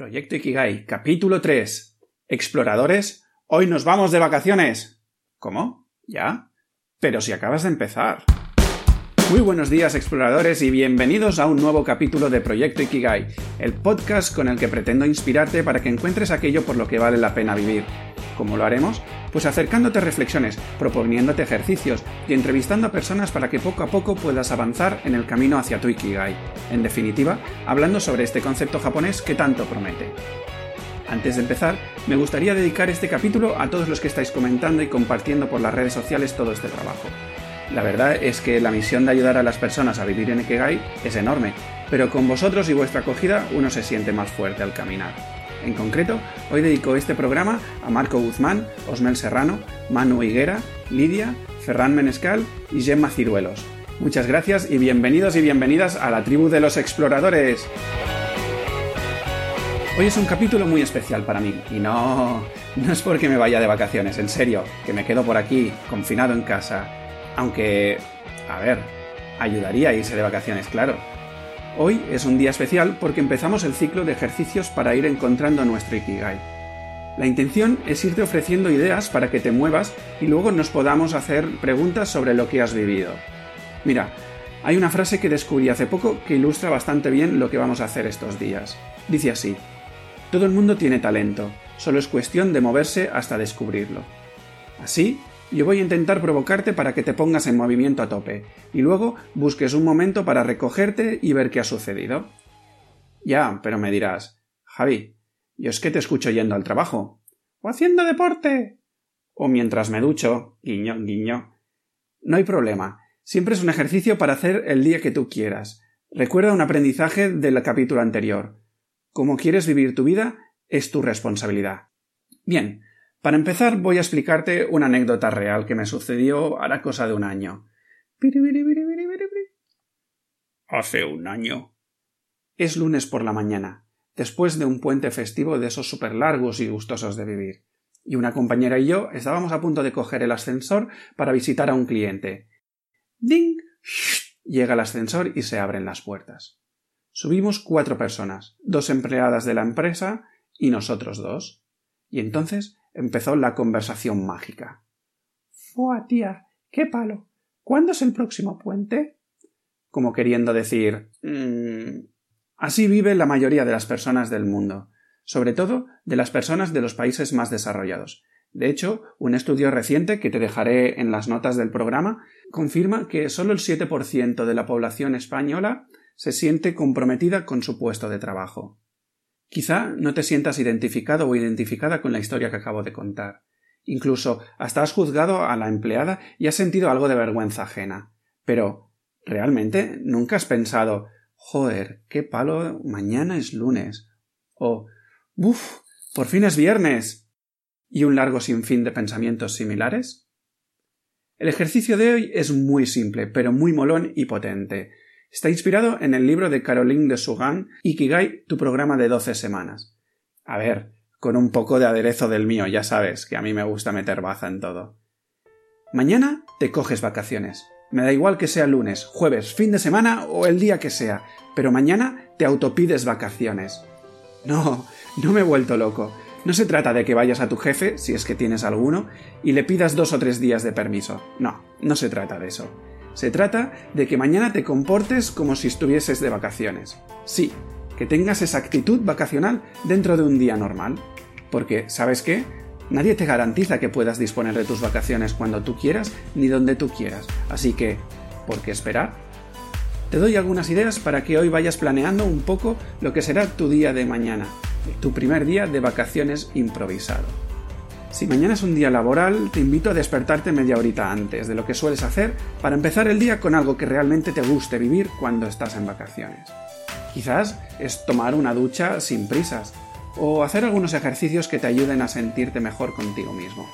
Proyecto Ikigai, capítulo 3. Exploradores, hoy nos vamos de vacaciones. ¿Cómo? ¿Ya? Pero si acabas de empezar. Muy buenos días exploradores y bienvenidos a un nuevo capítulo de Proyecto Ikigai, el podcast con el que pretendo inspirarte para que encuentres aquello por lo que vale la pena vivir. ¿Cómo lo haremos? Pues acercándote reflexiones, proponiéndote ejercicios y entrevistando a personas para que poco a poco puedas avanzar en el camino hacia tu Ikigai. En definitiva, hablando sobre este concepto japonés que tanto promete. Antes de empezar, me gustaría dedicar este capítulo a todos los que estáis comentando y compartiendo por las redes sociales todo este trabajo. La verdad es que la misión de ayudar a las personas a vivir en Ikigai es enorme, pero con vosotros y vuestra acogida uno se siente más fuerte al caminar. En concreto, hoy dedico este programa a Marco Guzmán, Osmel Serrano, Manu Higuera, Lidia, Ferran Menescal y Gemma Ciruelos. Muchas gracias y bienvenidos y bienvenidas a la tribu de los exploradores. Hoy es un capítulo muy especial para mí y no, no es porque me vaya de vacaciones, en serio, que me quedo por aquí, confinado en casa, aunque, a ver, ayudaría a irse de vacaciones, claro. Hoy es un día especial porque empezamos el ciclo de ejercicios para ir encontrando nuestro Ikigai. La intención es irte ofreciendo ideas para que te muevas y luego nos podamos hacer preguntas sobre lo que has vivido. Mira, hay una frase que descubrí hace poco que ilustra bastante bien lo que vamos a hacer estos días. Dice así, todo el mundo tiene talento, solo es cuestión de moverse hasta descubrirlo. Así, yo voy a intentar provocarte para que te pongas en movimiento a tope, y luego busques un momento para recogerte y ver qué ha sucedido. Ya, pero me dirás, Javi, yo es que te escucho yendo al trabajo. O haciendo deporte. O mientras me ducho. Guiño, guiño. No hay problema. Siempre es un ejercicio para hacer el día que tú quieras. Recuerda un aprendizaje del capítulo anterior. Como quieres vivir tu vida es tu responsabilidad. Bien, para empezar, voy a explicarte una anécdota real que me sucedió la cosa de un año. Hace un año. Es lunes por la mañana, después de un puente festivo de esos súper largos y gustosos de vivir. Y una compañera y yo estábamos a punto de coger el ascensor para visitar a un cliente. ¡Ding! Llega el ascensor y se abren las puertas. Subimos cuatro personas, dos empleadas de la empresa y nosotros dos. Y entonces empezó la conversación mágica. Fua, tía, qué palo. ¿Cuándo es el próximo puente? Como queriendo decir. Mm, así vive la mayoría de las personas del mundo, sobre todo de las personas de los países más desarrollados. De hecho, un estudio reciente que te dejaré en las notas del programa confirma que solo el 7% de la población española se siente comprometida con su puesto de trabajo. Quizá no te sientas identificado o identificada con la historia que acabo de contar. Incluso hasta has juzgado a la empleada y has sentido algo de vergüenza ajena. Pero, ¿realmente nunca has pensado joder, qué palo, mañana es lunes? o ¡buf! por fin es viernes. y un largo sinfín de pensamientos similares? El ejercicio de hoy es muy simple, pero muy molón y potente. Está inspirado en el libro de Caroline de Sugan, Ikigai, tu programa de 12 semanas. A ver, con un poco de aderezo del mío, ya sabes, que a mí me gusta meter baza en todo. Mañana te coges vacaciones. Me da igual que sea lunes, jueves, fin de semana o el día que sea, pero mañana te autopides vacaciones. No, no me he vuelto loco. No se trata de que vayas a tu jefe, si es que tienes alguno, y le pidas dos o tres días de permiso. No, no se trata de eso. Se trata de que mañana te comportes como si estuvieses de vacaciones. Sí, que tengas esa actitud vacacional dentro de un día normal. Porque, ¿sabes qué? Nadie te garantiza que puedas disponer de tus vacaciones cuando tú quieras ni donde tú quieras. Así que, ¿por qué esperar? Te doy algunas ideas para que hoy vayas planeando un poco lo que será tu día de mañana, tu primer día de vacaciones improvisado. Si mañana es un día laboral, te invito a despertarte media horita antes de lo que sueles hacer para empezar el día con algo que realmente te guste vivir cuando estás en vacaciones. Quizás es tomar una ducha sin prisas, o hacer algunos ejercicios que te ayuden a sentirte mejor contigo mismo.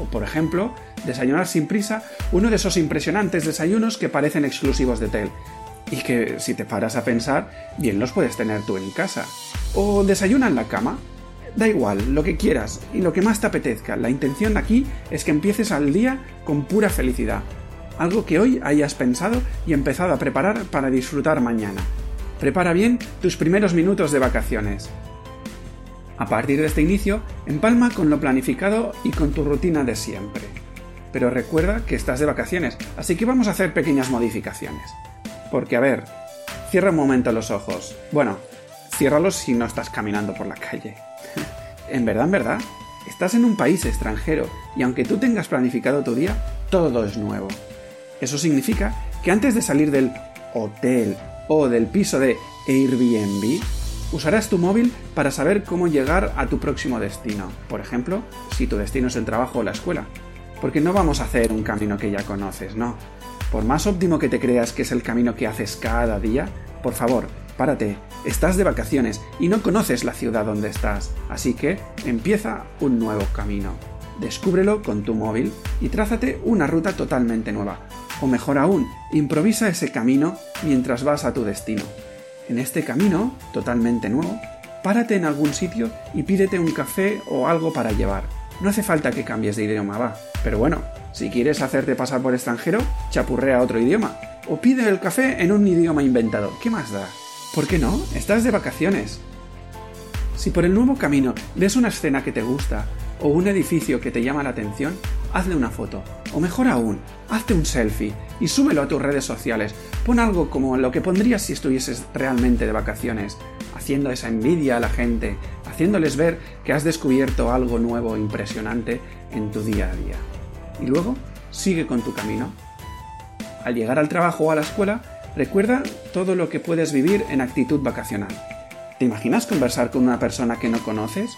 O por ejemplo, desayunar sin prisa uno de esos impresionantes desayunos que parecen exclusivos de Tel, y que si te paras a pensar, bien los puedes tener tú en casa. O desayuna en la cama, Da igual, lo que quieras y lo que más te apetezca. La intención aquí es que empieces al día con pura felicidad. Algo que hoy hayas pensado y empezado a preparar para disfrutar mañana. Prepara bien tus primeros minutos de vacaciones. A partir de este inicio, empalma con lo planificado y con tu rutina de siempre. Pero recuerda que estás de vacaciones, así que vamos a hacer pequeñas modificaciones. Porque, a ver, cierra un momento los ojos. Bueno, ciérralos si no estás caminando por la calle. en verdad, en verdad, estás en un país extranjero y aunque tú tengas planificado tu día, todo es nuevo. Eso significa que antes de salir del hotel o del piso de Airbnb, usarás tu móvil para saber cómo llegar a tu próximo destino. Por ejemplo, si tu destino es el trabajo o la escuela. Porque no vamos a hacer un camino que ya conoces, no. Por más óptimo que te creas que es el camino que haces cada día, por favor, párate, estás de vacaciones y no conoces la ciudad donde estás, así que empieza un nuevo camino. Descúbrelo con tu móvil y trázate una ruta totalmente nueva. O mejor aún, improvisa ese camino mientras vas a tu destino. En este camino, totalmente nuevo, párate en algún sitio y pídete un café o algo para llevar. No hace falta que cambies de idioma, va. Pero bueno, si quieres hacerte pasar por extranjero, chapurrea otro idioma. O pide el café en un idioma inventado. ¿Qué más da? ¿Por qué no? Estás de vacaciones. Si por el nuevo camino ves una escena que te gusta o un edificio que te llama la atención, hazle una foto. O mejor aún, hazte un selfie y súbelo a tus redes sociales. Pon algo como lo que pondrías si estuvieses realmente de vacaciones, haciendo esa envidia a la gente, haciéndoles ver que has descubierto algo nuevo e impresionante en tu día a día. Y luego, sigue con tu camino. Al llegar al trabajo o a la escuela, recuerda todo lo que puedes vivir en actitud vacacional. ¿Te imaginas conversar con una persona que no conoces?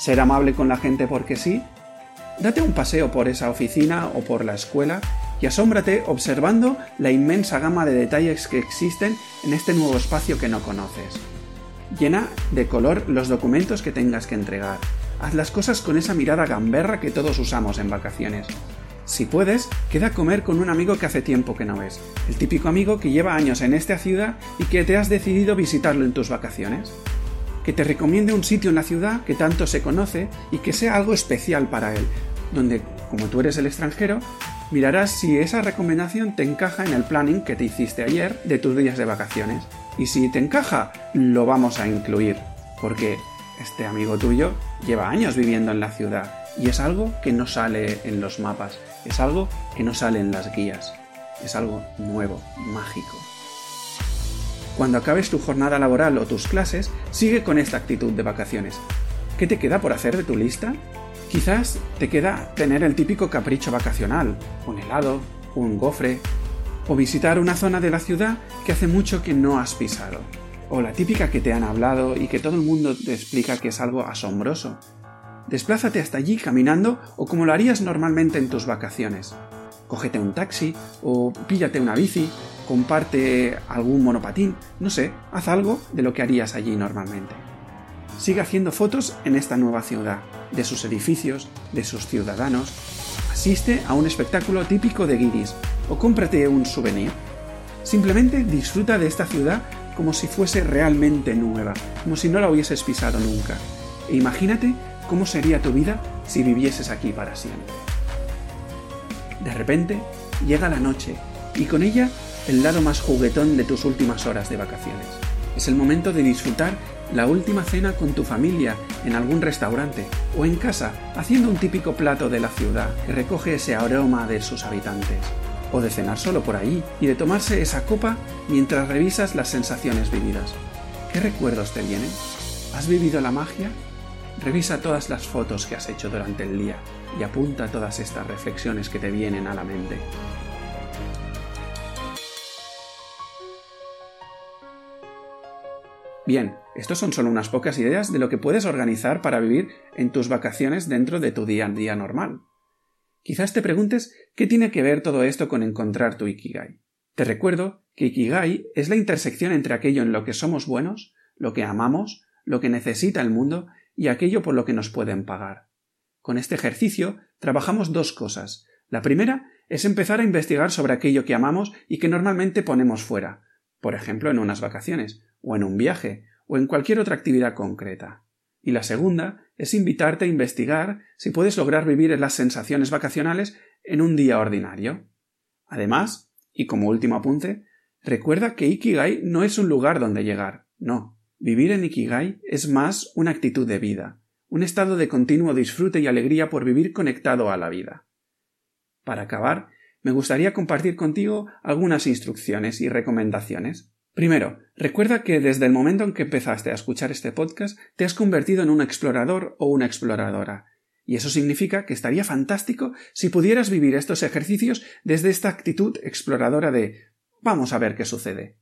¿Ser amable con la gente porque sí? Date un paseo por esa oficina o por la escuela y asómbrate observando la inmensa gama de detalles que existen en este nuevo espacio que no conoces. Llena de color los documentos que tengas que entregar. Haz las cosas con esa mirada gamberra que todos usamos en vacaciones. Si puedes, queda a comer con un amigo que hace tiempo que no ves. El típico amigo que lleva años en esta ciudad y que te has decidido visitarlo en tus vacaciones. Que te recomiende un sitio en la ciudad que tanto se conoce y que sea algo especial para él, donde, como tú eres el extranjero, mirarás si esa recomendación te encaja en el planning que te hiciste ayer de tus días de vacaciones. Y si te encaja, lo vamos a incluir, porque este amigo tuyo lleva años viviendo en la ciudad y es algo que no sale en los mapas, es algo que no sale en las guías, es algo nuevo, mágico. Cuando acabes tu jornada laboral o tus clases, sigue con esta actitud de vacaciones. ¿Qué te queda por hacer de tu lista? Quizás te queda tener el típico capricho vacacional, un helado, un gofre, o visitar una zona de la ciudad que hace mucho que no has pisado, o la típica que te han hablado y que todo el mundo te explica que es algo asombroso. Desplázate hasta allí caminando o como lo harías normalmente en tus vacaciones. Cógete un taxi o píllate una bici, comparte algún monopatín, no sé, haz algo de lo que harías allí normalmente. Sigue haciendo fotos en esta nueva ciudad, de sus edificios, de sus ciudadanos. Asiste a un espectáculo típico de guiris o cómprate un souvenir. Simplemente disfruta de esta ciudad como si fuese realmente nueva, como si no la hubieses pisado nunca. E imagínate cómo sería tu vida si vivieses aquí para siempre. De repente llega la noche y con ella el lado más juguetón de tus últimas horas de vacaciones. Es el momento de disfrutar la última cena con tu familia en algún restaurante o en casa haciendo un típico plato de la ciudad que recoge ese aroma de sus habitantes. O de cenar solo por ahí y de tomarse esa copa mientras revisas las sensaciones vividas. ¿Qué recuerdos te vienen? ¿Has vivido la magia? Revisa todas las fotos que has hecho durante el día y apunta todas estas reflexiones que te vienen a la mente. Bien, estos son solo unas pocas ideas de lo que puedes organizar para vivir en tus vacaciones dentro de tu día a día normal. Quizás te preguntes qué tiene que ver todo esto con encontrar tu Ikigai. Te recuerdo que Ikigai es la intersección entre aquello en lo que somos buenos, lo que amamos, lo que necesita el mundo y aquello por lo que nos pueden pagar. Con este ejercicio trabajamos dos cosas. La primera es empezar a investigar sobre aquello que amamos y que normalmente ponemos fuera, por ejemplo en unas vacaciones, o en un viaje, o en cualquier otra actividad concreta. Y la segunda es invitarte a investigar si puedes lograr vivir las sensaciones vacacionales en un día ordinario. Además, y como último apunte, recuerda que Ikigai no es un lugar donde llegar, no. Vivir en Ikigai es más una actitud de vida. un estado de continuo disfrute y alegría por vivir conectado a la vida. Para acabar, me gustaría compartir contigo algunas instrucciones y recomendaciones. Primero, recuerda que desde el momento en que empezaste a escuchar este podcast te has convertido en un explorador o una exploradora, y eso significa que estaría fantástico si pudieras vivir estos ejercicios desde esta actitud exploradora de vamos a ver qué sucede.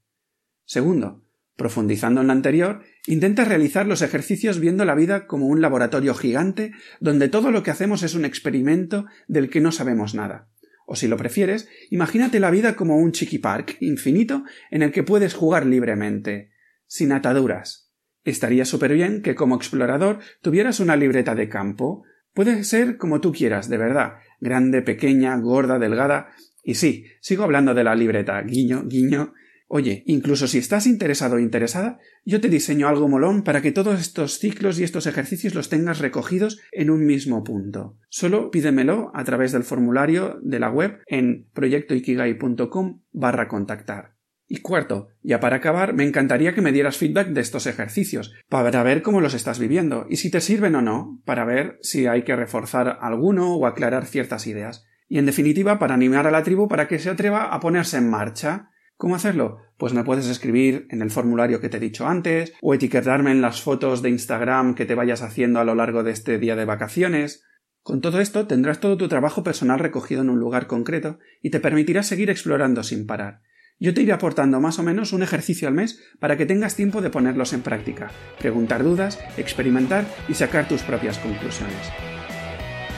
Segundo, profundizando en lo anterior, intenta realizar los ejercicios viendo la vida como un laboratorio gigante donde todo lo que hacemos es un experimento del que no sabemos nada. O si lo prefieres, imagínate la vida como un chiqui park infinito en el que puedes jugar libremente, sin ataduras. Estaría súper bien que como explorador tuvieras una libreta de campo, Puede ser como tú quieras, de verdad, grande, pequeña, gorda, delgada. Y sí, sigo hablando de la libreta, guiño, guiño. Oye, incluso si estás interesado o interesada, yo te diseño algo molón para que todos estos ciclos y estos ejercicios los tengas recogidos en un mismo punto. Solo pídemelo a través del formulario de la web en proyectoikigai.com barra contactar. Y cuarto, ya para acabar, me encantaría que me dieras feedback de estos ejercicios, para ver cómo los estás viviendo y si te sirven o no, para ver si hay que reforzar alguno o aclarar ciertas ideas. Y en definitiva, para animar a la tribu para que se atreva a ponerse en marcha. ¿Cómo hacerlo? Pues me puedes escribir en el formulario que te he dicho antes, o etiquetarme en las fotos de Instagram que te vayas haciendo a lo largo de este día de vacaciones. Con todo esto tendrás todo tu trabajo personal recogido en un lugar concreto y te permitirá seguir explorando sin parar. Yo te iré aportando más o menos un ejercicio al mes para que tengas tiempo de ponerlos en práctica, preguntar dudas, experimentar y sacar tus propias conclusiones.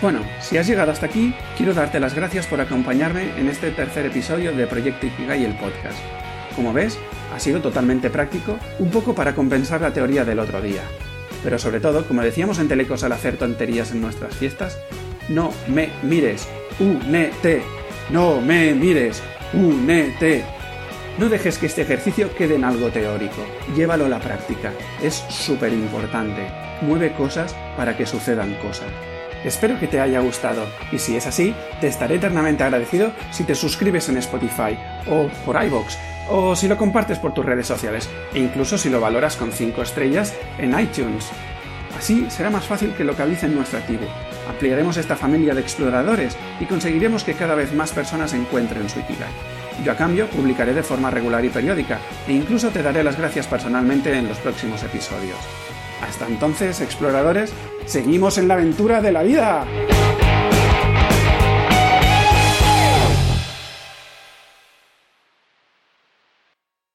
Bueno, si has llegado hasta aquí, quiero darte las gracias por acompañarme en este tercer episodio de Proyecto Ikigai el podcast. Como ves, ha sido totalmente práctico, un poco para compensar la teoría del otro día. Pero sobre todo, como decíamos en Telecos al hacer tonterías en nuestras fiestas, no me mires, únete, no me mires, únete. No dejes que este ejercicio quede en algo teórico, llévalo a la práctica, es súper importante. Mueve cosas para que sucedan cosas. Espero que te haya gustado y si es así, te estaré eternamente agradecido si te suscribes en Spotify o por iVoox o si lo compartes por tus redes sociales e incluso si lo valoras con 5 estrellas en iTunes. Así será más fácil que localicen nuestra tribu. Ampliaremos esta familia de exploradores y conseguiremos que cada vez más personas encuentren su Ikigai. Yo a cambio publicaré de forma regular y periódica e incluso te daré las gracias personalmente en los próximos episodios. Hasta entonces, exploradores, seguimos en la aventura de la vida.